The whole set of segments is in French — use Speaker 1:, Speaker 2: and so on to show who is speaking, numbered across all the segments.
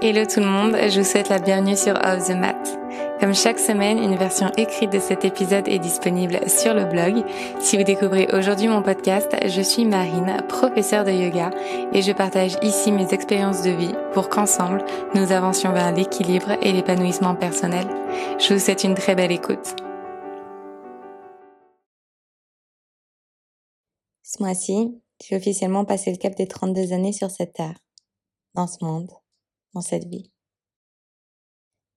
Speaker 1: Hello tout le monde, je vous souhaite la bienvenue sur Off the Mat. Comme chaque semaine, une version écrite de cet épisode est disponible sur le blog. Si vous découvrez aujourd'hui mon podcast, je suis Marine, professeure de yoga, et je partage ici mes expériences de vie pour qu'ensemble, nous avancions vers l'équilibre et l'épanouissement personnel. Je vous souhaite une très belle écoute. Ce mois-ci, j'ai officiellement passé le cap des 32 années sur cette terre, dans ce monde dans cette vie.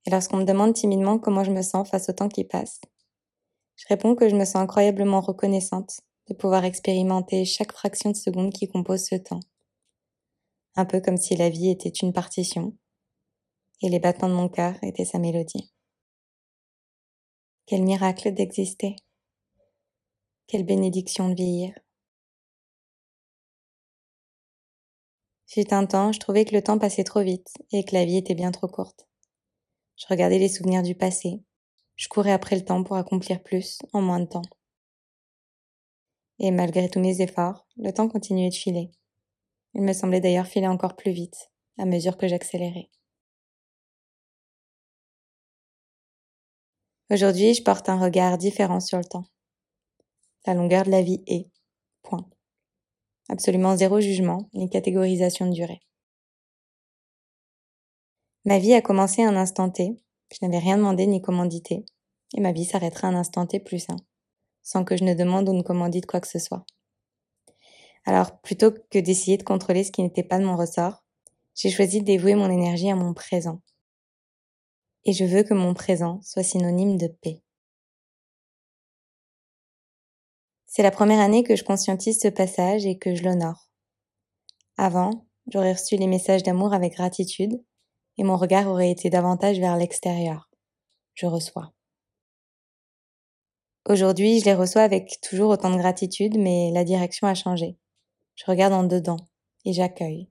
Speaker 1: Et lorsqu'on me demande timidement comment je me sens face au temps qui passe, je réponds que je me sens incroyablement reconnaissante de pouvoir expérimenter chaque fraction de seconde qui compose ce temps. Un peu comme si la vie était une partition et les battements de mon cœur étaient sa mélodie. Quel miracle d'exister. Quelle bénédiction de vieillir. Fut un temps, je trouvais que le temps passait trop vite et que la vie était bien trop courte. Je regardais les souvenirs du passé. Je courais après le temps pour accomplir plus en moins de temps. Et malgré tous mes efforts, le temps continuait de filer. Il me semblait d'ailleurs filer encore plus vite à mesure que j'accélérais. Aujourd'hui, je porte un regard différent sur le temps. La longueur de la vie est. Point. Absolument zéro jugement ni catégorisation de durée. Ma vie a commencé à un instant T. Je n'avais rien demandé ni commandité. Et ma vie s'arrêtera à un instant T plus un. Sans que je ne demande ou ne commandite quoi que ce soit. Alors, plutôt que d'essayer de contrôler ce qui n'était pas de mon ressort, j'ai choisi de dévouer mon énergie à mon présent. Et je veux que mon présent soit synonyme de paix. C'est la première année que je conscientise ce passage et que je l'honore. Avant, j'aurais reçu les messages d'amour avec gratitude et mon regard aurait été davantage vers l'extérieur. Je reçois. Aujourd'hui, je les reçois avec toujours autant de gratitude, mais la direction a changé. Je regarde en dedans et j'accueille.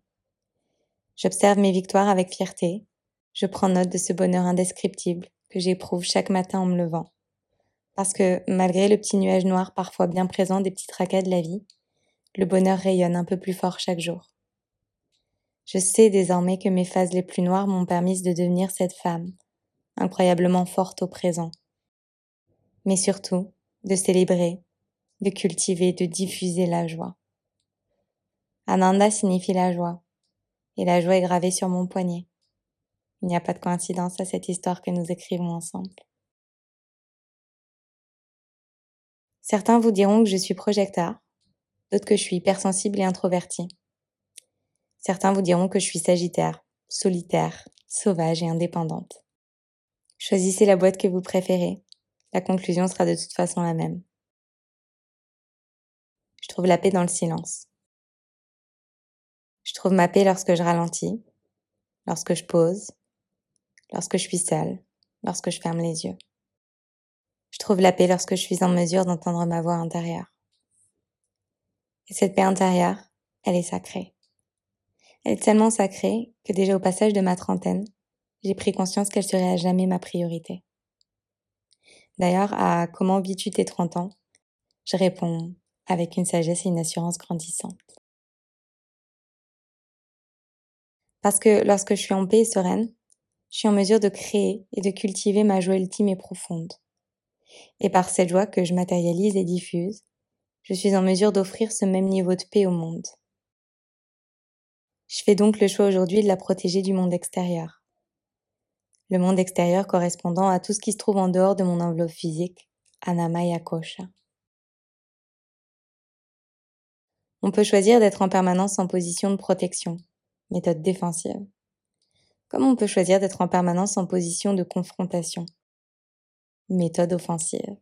Speaker 1: J'observe mes victoires avec fierté. Je prends note de ce bonheur indescriptible que j'éprouve chaque matin en me levant parce que malgré le petit nuage noir parfois bien présent des petits tracas de la vie, le bonheur rayonne un peu plus fort chaque jour. Je sais désormais que mes phases les plus noires m'ont permis de devenir cette femme, incroyablement forte au présent. Mais surtout, de célébrer, de cultiver, de diffuser la joie. Ananda signifie la joie, et la joie est gravée sur mon poignet. Il n'y a pas de coïncidence à cette histoire que nous écrivons ensemble. Certains vous diront que je suis projecteur, d'autres que je suis hypersensible et introverti. Certains vous diront que je suis sagittaire, solitaire, sauvage et indépendante. Choisissez la boîte que vous préférez. La conclusion sera de toute façon la même. Je trouve la paix dans le silence. Je trouve ma paix lorsque je ralentis, lorsque je pose, lorsque je suis seule, lorsque je ferme les yeux. Trouve la paix lorsque je suis en mesure d'entendre ma voix intérieure. Et cette paix intérieure, elle est sacrée. Elle est tellement sacrée que déjà au passage de ma trentaine, j'ai pris conscience qu'elle serait à jamais ma priorité. D'ailleurs, à comment vis-tu tes 30 ans? Je réponds avec une sagesse et une assurance grandissante. Parce que lorsque je suis en paix et sereine, je suis en mesure de créer et de cultiver ma joie ultime et profonde. Et par cette joie que je matérialise et diffuse, je suis en mesure d'offrir ce même niveau de paix au monde. Je fais donc le choix aujourd'hui de la protéger du monde extérieur. Le monde extérieur correspondant à tout ce qui se trouve en dehors de mon enveloppe physique, Anamaya Kosha. On peut choisir d'être en permanence en position de protection, méthode défensive. Comme on peut choisir d'être en permanence en position de confrontation, méthode offensive.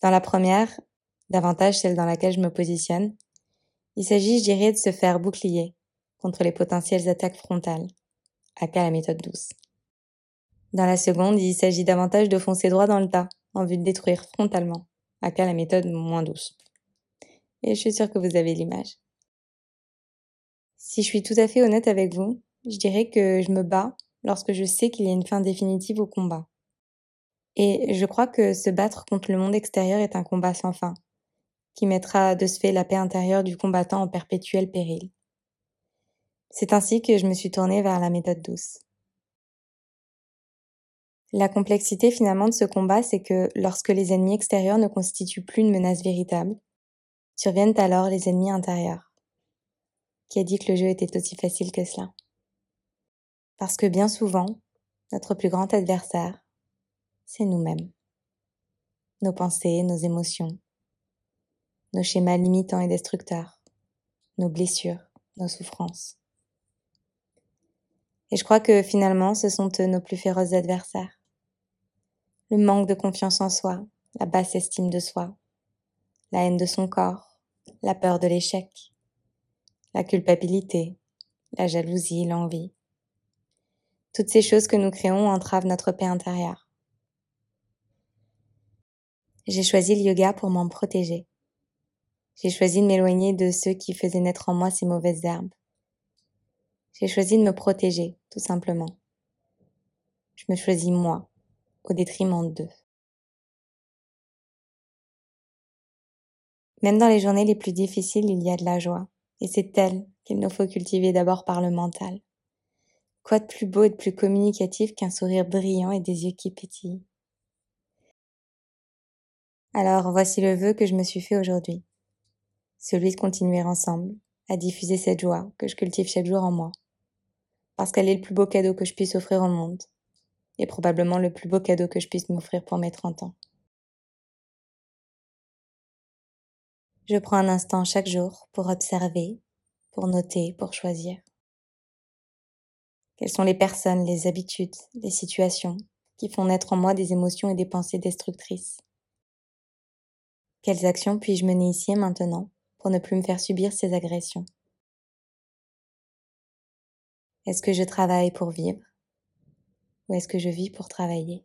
Speaker 1: Dans la première, davantage celle dans laquelle je me positionne, il s'agit, je dirais, de se faire bouclier contre les potentielles attaques frontales, aka la méthode douce. Dans la seconde, il s'agit davantage de foncer droit dans le tas, en vue de détruire frontalement, aka la méthode moins douce. Et je suis sûre que vous avez l'image. Si je suis tout à fait honnête avec vous, je dirais que je me bats lorsque je sais qu'il y a une fin définitive au combat. Et je crois que se battre contre le monde extérieur est un combat sans fin, qui mettra de ce fait la paix intérieure du combattant en perpétuel péril. C'est ainsi que je me suis tournée vers la méthode douce. La complexité finalement de ce combat, c'est que lorsque les ennemis extérieurs ne constituent plus une menace véritable, surviennent alors les ennemis intérieurs. Qui a dit que le jeu était aussi facile que cela? Parce que bien souvent, notre plus grand adversaire, c'est nous-mêmes. Nos pensées, nos émotions, nos schémas limitants et destructeurs, nos blessures, nos souffrances. Et je crois que finalement, ce sont eux nos plus féroces adversaires le manque de confiance en soi, la basse estime de soi, la haine de son corps, la peur de l'échec, la culpabilité, la jalousie, l'envie. Toutes ces choses que nous créons entravent notre paix intérieure. J'ai choisi le yoga pour m'en protéger. J'ai choisi de m'éloigner de ceux qui faisaient naître en moi ces mauvaises herbes. J'ai choisi de me protéger, tout simplement. Je me choisis moi, au détriment d'eux. Même dans les journées les plus difficiles, il y a de la joie, et c'est elle qu'il nous faut cultiver d'abord par le mental. Quoi de plus beau et de plus communicatif qu'un sourire brillant et des yeux qui pétillent? Alors voici le vœu que je me suis fait aujourd'hui. Celui de continuer ensemble à diffuser cette joie que je cultive chaque jour en moi. Parce qu'elle est le plus beau cadeau que je puisse offrir au monde et probablement le plus beau cadeau que je puisse m'offrir pour mes 30 ans. Je prends un instant chaque jour pour observer, pour noter, pour choisir. Quelles sont les personnes, les habitudes, les situations qui font naître en moi des émotions et des pensées destructrices? Quelles actions puis-je mener ici et maintenant pour ne plus me faire subir ces agressions? Est-ce que je travaille pour vivre? Ou est-ce que je vis pour travailler?